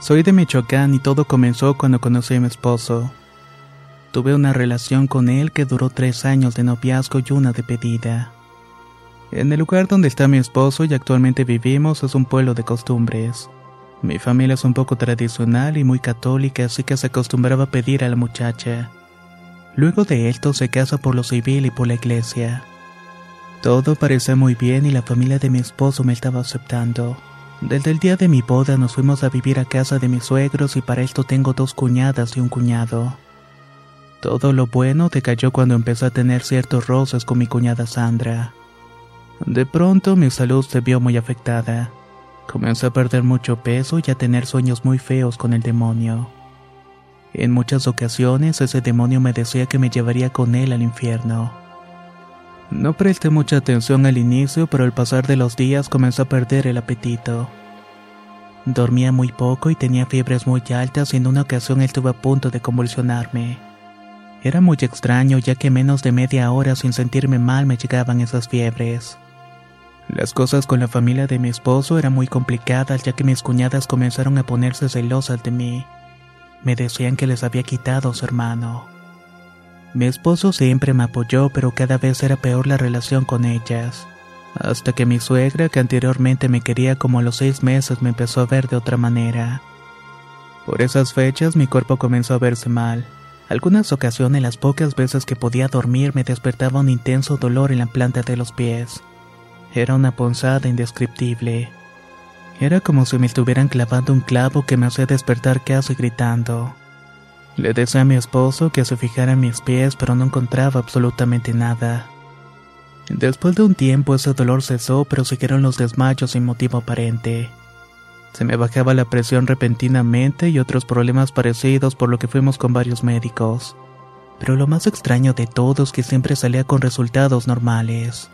Soy de Michoacán y todo comenzó cuando conocí a mi esposo. Tuve una relación con él que duró tres años de noviazgo y una de pedida. En el lugar donde está mi esposo y actualmente vivimos es un pueblo de costumbres. Mi familia es un poco tradicional y muy católica, así que se acostumbraba a pedir a la muchacha. Luego de esto se casa por lo civil y por la iglesia. Todo parecía muy bien y la familia de mi esposo me estaba aceptando. Desde el día de mi boda nos fuimos a vivir a casa de mis suegros y para esto tengo dos cuñadas y un cuñado. Todo lo bueno decayó cuando empecé a tener ciertos roces con mi cuñada Sandra. De pronto mi salud se vio muy afectada. Comencé a perder mucho peso y a tener sueños muy feos con el demonio. En muchas ocasiones ese demonio me decía que me llevaría con él al infierno. No presté mucha atención al inicio, pero al pasar de los días comenzó a perder el apetito. Dormía muy poco y tenía fiebres muy altas y en una ocasión estuve a punto de convulsionarme. Era muy extraño ya que menos de media hora sin sentirme mal me llegaban esas fiebres. Las cosas con la familia de mi esposo eran muy complicadas ya que mis cuñadas comenzaron a ponerse celosas de mí. Me decían que les había quitado a su hermano. Mi esposo siempre me apoyó, pero cada vez era peor la relación con ellas. Hasta que mi suegra, que anteriormente me quería como a los seis meses, me empezó a ver de otra manera. Por esas fechas mi cuerpo comenzó a verse mal. Algunas ocasiones, las pocas veces que podía dormir, me despertaba un intenso dolor en la planta de los pies. Era una ponzada indescriptible. Era como si me estuvieran clavando un clavo que me hacía despertar casi gritando. Le deseé a mi esposo que se fijara en mis pies, pero no encontraba absolutamente nada. Después de un tiempo ese dolor cesó, pero siguieron los desmayos sin motivo aparente. Se me bajaba la presión repentinamente y otros problemas parecidos por lo que fuimos con varios médicos. Pero lo más extraño de todo es que siempre salía con resultados normales.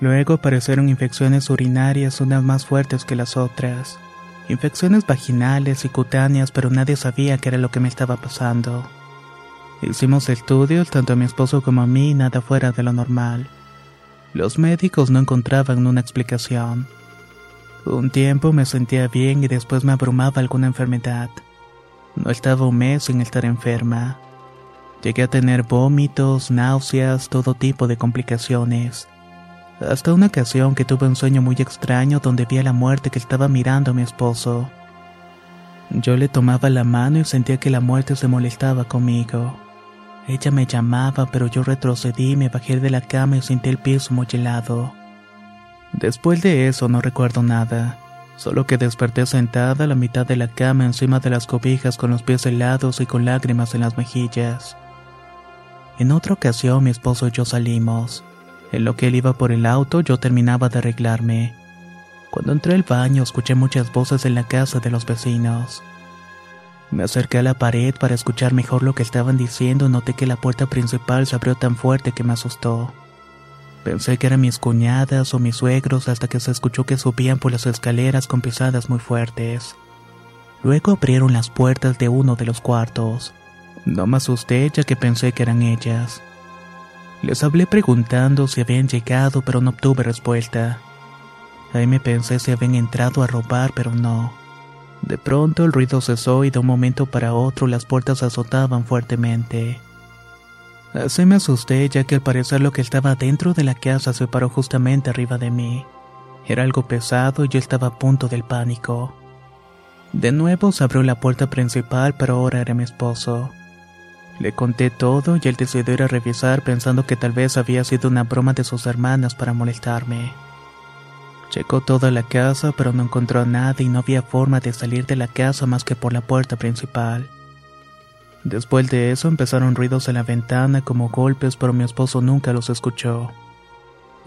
Luego aparecieron infecciones urinarias unas más fuertes que las otras infecciones vaginales y cutáneas, pero nadie sabía qué era lo que me estaba pasando. Hicimos estudios, tanto a mi esposo como a mí, nada fuera de lo normal. Los médicos no encontraban una explicación. Un tiempo me sentía bien y después me abrumaba alguna enfermedad. No estaba un mes sin estar enferma. Llegué a tener vómitos, náuseas, todo tipo de complicaciones. Hasta una ocasión que tuve un sueño muy extraño donde vi a la muerte que estaba mirando a mi esposo. Yo le tomaba la mano y sentía que la muerte se molestaba conmigo. Ella me llamaba, pero yo retrocedí, me bajé de la cama y sentí el piso muy helado. Después de eso no recuerdo nada, solo que desperté sentada a la mitad de la cama encima de las cobijas con los pies helados y con lágrimas en las mejillas. En otra ocasión mi esposo y yo salimos. En lo que él iba por el auto, yo terminaba de arreglarme. Cuando entré al baño, escuché muchas voces en la casa de los vecinos. Me acerqué a la pared para escuchar mejor lo que estaban diciendo y noté que la puerta principal se abrió tan fuerte que me asustó. Pensé que eran mis cuñadas o mis suegros hasta que se escuchó que subían por las escaleras con pisadas muy fuertes. Luego abrieron las puertas de uno de los cuartos. No me asusté ya que pensé que eran ellas. Les hablé preguntando si habían llegado, pero no obtuve respuesta. Ahí me pensé si habían entrado a robar, pero no. De pronto el ruido cesó y de un momento para otro las puertas azotaban fuertemente. Así me asusté ya que al parecer lo que estaba dentro de la casa se paró justamente arriba de mí. Era algo pesado y yo estaba a punto del pánico. De nuevo se abrió la puerta principal, pero ahora era mi esposo. Le conté todo y él decidió ir a revisar pensando que tal vez había sido una broma de sus hermanas para molestarme. Checó toda la casa, pero no encontró nada y no había forma de salir de la casa más que por la puerta principal. Después de eso empezaron ruidos en la ventana como golpes, pero mi esposo nunca los escuchó.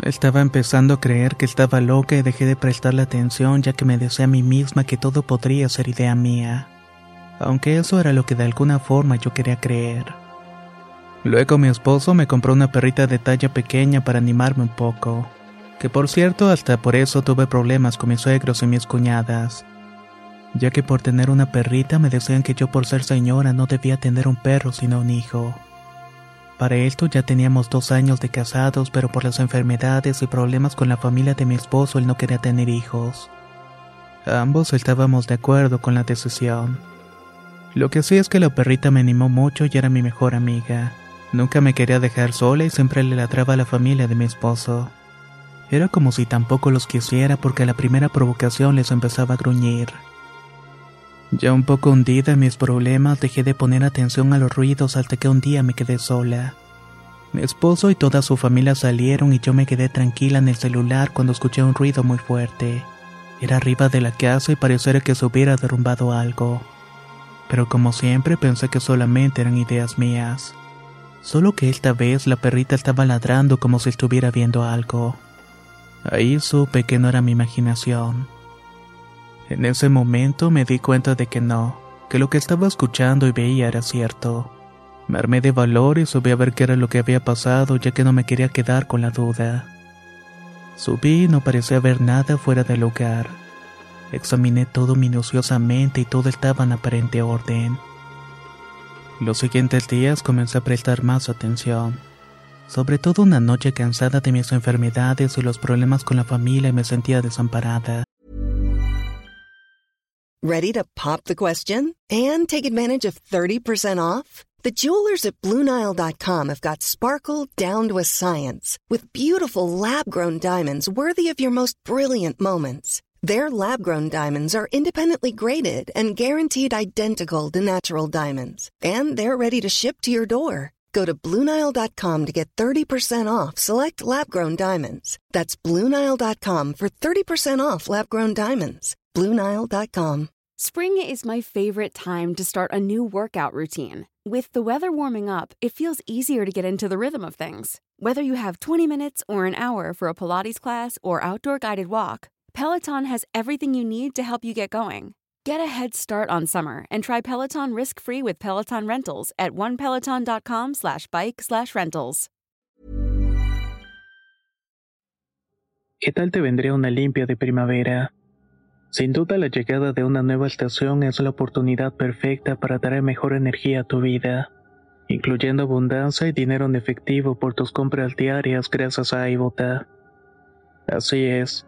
Estaba empezando a creer que estaba loca y dejé de prestarle atención ya que me decía a mí misma que todo podría ser idea mía. Aunque eso era lo que de alguna forma yo quería creer. Luego mi esposo me compró una perrita de talla pequeña para animarme un poco. Que por cierto, hasta por eso tuve problemas con mis suegros y mis cuñadas. Ya que por tener una perrita me decían que yo por ser señora no debía tener un perro sino un hijo. Para esto ya teníamos dos años de casados, pero por las enfermedades y problemas con la familia de mi esposo él no quería tener hijos. Ambos estábamos de acuerdo con la decisión. Lo que sí es que la perrita me animó mucho y era mi mejor amiga. Nunca me quería dejar sola y siempre le ladraba a la familia de mi esposo. Era como si tampoco los quisiera porque a la primera provocación les empezaba a gruñir. Ya un poco hundida en mis problemas, dejé de poner atención a los ruidos hasta que un día me quedé sola. Mi esposo y toda su familia salieron y yo me quedé tranquila en el celular cuando escuché un ruido muy fuerte. Era arriba de la casa y pareciera que se hubiera derrumbado algo. Pero como siempre pensé que solamente eran ideas mías. Solo que esta vez la perrita estaba ladrando como si estuviera viendo algo. Ahí supe que no era mi imaginación. En ese momento me di cuenta de que no, que lo que estaba escuchando y veía era cierto. Me armé de valor y subí a ver qué era lo que había pasado ya que no me quería quedar con la duda. Subí y no parecía haber nada fuera del lugar. Examiné todo minuciosamente y todo estaba en aparente orden. Los siguientes días comencé a prestar más atención. Sobre todo una noche cansada de mis enfermedades y los problemas con la familia me sentía desamparada. Ready to pop the question and take advantage of 30% off? The jewelers at BlueNile.com have got sparkle down to a science with beautiful lab grown diamonds worthy of your most brilliant moments. Their lab grown diamonds are independently graded and guaranteed identical to natural diamonds, and they're ready to ship to your door. Go to Bluenile.com to get 30% off select lab grown diamonds. That's Bluenile.com for 30% off lab grown diamonds. Bluenile.com. Spring is my favorite time to start a new workout routine. With the weather warming up, it feels easier to get into the rhythm of things. Whether you have 20 minutes or an hour for a Pilates class or outdoor guided walk, Peloton has everything you need to help you get going. Get a head start on summer and try Peloton risk-free with Peloton Rentals at onepeloton.com slash bike slash rentals. ¿Qué tal te vendría una limpia de primavera? Sin duda la llegada de una nueva estación es la oportunidad perfecta para traer mejor energía a tu vida, incluyendo abundancia y dinero en efectivo por tus compras diarias gracias a iBota. Así es,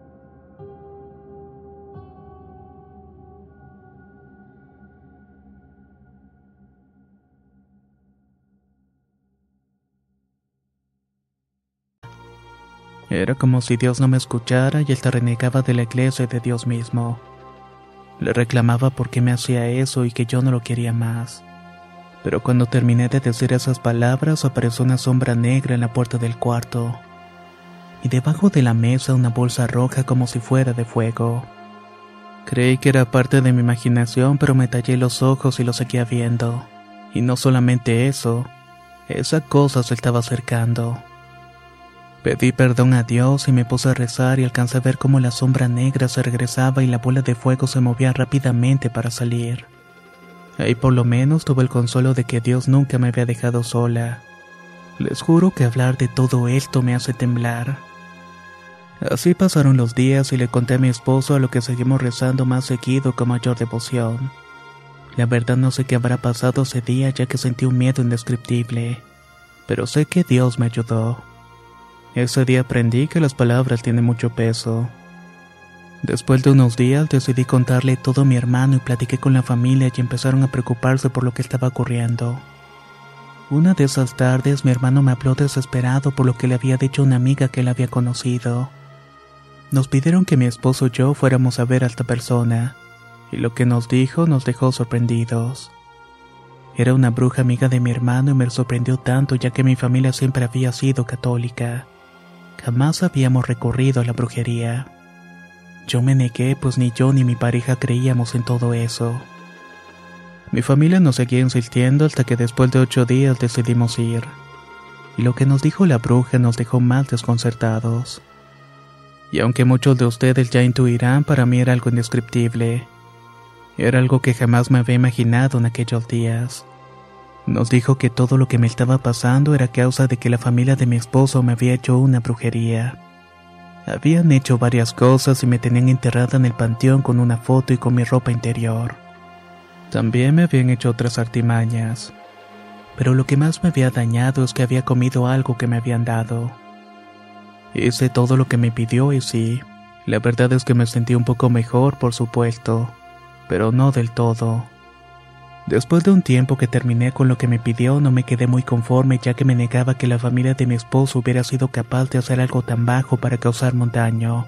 Era como si Dios no me escuchara y él te renegaba de la iglesia y de Dios mismo. Le reclamaba por qué me hacía eso y que yo no lo quería más. Pero cuando terminé de decir esas palabras apareció una sombra negra en la puerta del cuarto. Y debajo de la mesa una bolsa roja como si fuera de fuego. Creí que era parte de mi imaginación, pero me tallé los ojos y lo seguía viendo. Y no solamente eso, esa cosa se estaba acercando. Pedí perdón a Dios y me puse a rezar y alcancé a ver cómo la sombra negra se regresaba y la bola de fuego se movía rápidamente para salir. Ahí por lo menos tuve el consuelo de que Dios nunca me había dejado sola. Les juro que hablar de todo esto me hace temblar. Así pasaron los días y le conté a mi esposo a lo que seguimos rezando más seguido con mayor devoción. La verdad no sé qué habrá pasado ese día ya que sentí un miedo indescriptible, pero sé que Dios me ayudó. Ese día aprendí que las palabras tienen mucho peso. Después de unos días decidí contarle todo a mi hermano y platiqué con la familia y empezaron a preocuparse por lo que estaba ocurriendo. Una de esas tardes mi hermano me habló desesperado por lo que le había dicho una amiga que él había conocido. Nos pidieron que mi esposo y yo fuéramos a ver a esta persona, y lo que nos dijo nos dejó sorprendidos. Era una bruja amiga de mi hermano y me sorprendió tanto ya que mi familia siempre había sido católica. Jamás habíamos recurrido a la brujería. Yo me negué pues ni yo ni mi pareja creíamos en todo eso. Mi familia nos seguía insistiendo hasta que después de ocho días decidimos ir. Y lo que nos dijo la bruja nos dejó más desconcertados. Y aunque muchos de ustedes ya intuirán, para mí era algo indescriptible. Era algo que jamás me había imaginado en aquellos días. Nos dijo que todo lo que me estaba pasando era causa de que la familia de mi esposo me había hecho una brujería. Habían hecho varias cosas y me tenían enterrada en el panteón con una foto y con mi ropa interior. También me habían hecho otras artimañas. Pero lo que más me había dañado es que había comido algo que me habían dado. Hice todo lo que me pidió y sí, la verdad es que me sentí un poco mejor, por supuesto, pero no del todo. Después de un tiempo que terminé con lo que me pidió, no me quedé muy conforme ya que me negaba que la familia de mi esposo hubiera sido capaz de hacer algo tan bajo para causarme un daño.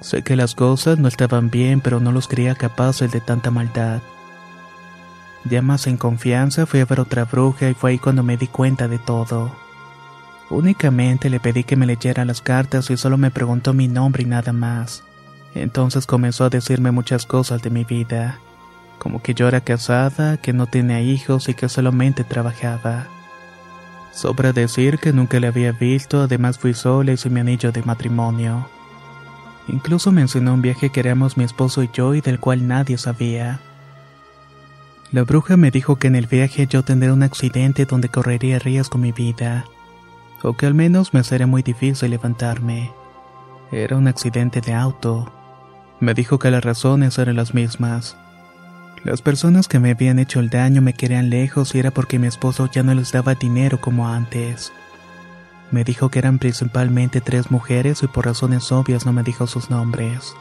Sé que las cosas no estaban bien, pero no los creía capaces de tanta maldad. Ya más en confianza fui a ver otra bruja y fue ahí cuando me di cuenta de todo. Únicamente le pedí que me leyera las cartas y solo me preguntó mi nombre y nada más. Entonces comenzó a decirme muchas cosas de mi vida como que yo era casada, que no tenía hijos y que solamente trabajaba. Sobra decir que nunca le había visto, además fui sola y sin mi anillo de matrimonio. Incluso mencionó un viaje que haremos mi esposo y yo y del cual nadie sabía. La bruja me dijo que en el viaje yo tendría un accidente donde correría riesgo mi vida, o que al menos me sería muy difícil levantarme. Era un accidente de auto. Me dijo que las razones eran las mismas. Las personas que me habían hecho el daño me querían lejos y era porque mi esposo ya no les daba dinero como antes. Me dijo que eran principalmente tres mujeres y por razones obvias no me dijo sus nombres.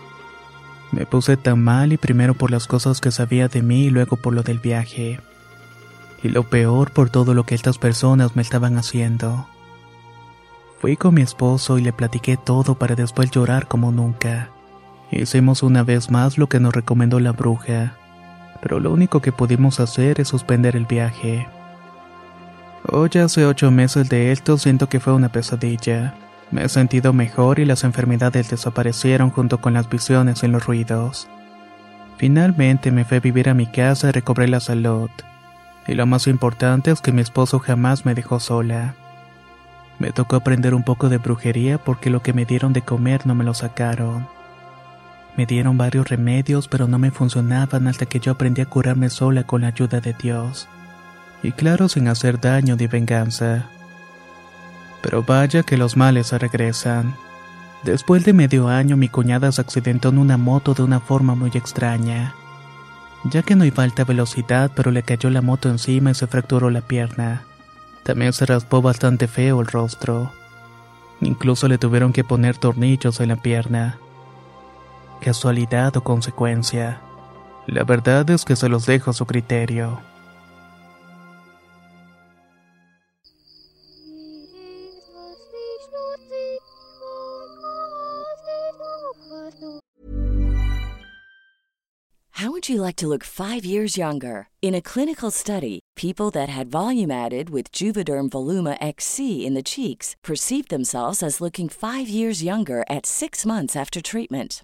Me puse tan mal y primero por las cosas que sabía de mí y luego por lo del viaje. Y lo peor por todo lo que estas personas me estaban haciendo. Fui con mi esposo y le platiqué todo para después llorar como nunca. Hicimos una vez más lo que nos recomendó la bruja pero lo único que pudimos hacer es suspender el viaje. Hoy hace ocho meses de esto siento que fue una pesadilla. Me he sentido mejor y las enfermedades desaparecieron junto con las visiones y los ruidos. Finalmente me fui a vivir a mi casa y recobré la salud. Y lo más importante es que mi esposo jamás me dejó sola. Me tocó aprender un poco de brujería porque lo que me dieron de comer no me lo sacaron. Me dieron varios remedios, pero no me funcionaban hasta que yo aprendí a curarme sola con la ayuda de Dios. Y claro, sin hacer daño ni venganza. Pero vaya que los males se regresan. Después de medio año mi cuñada se accidentó en una moto de una forma muy extraña. Ya que no iba alta velocidad, pero le cayó la moto encima y se fracturó la pierna. También se raspó bastante feo el rostro. Incluso le tuvieron que poner tornillos en la pierna casualidad o consecuencia. La verdad es que se los dejo a su criterio. How would you like to look 5 years younger? In a clinical study, people that had volume added with Juvederm Voluma XC in the cheeks perceived themselves as looking 5 years younger at 6 months after treatment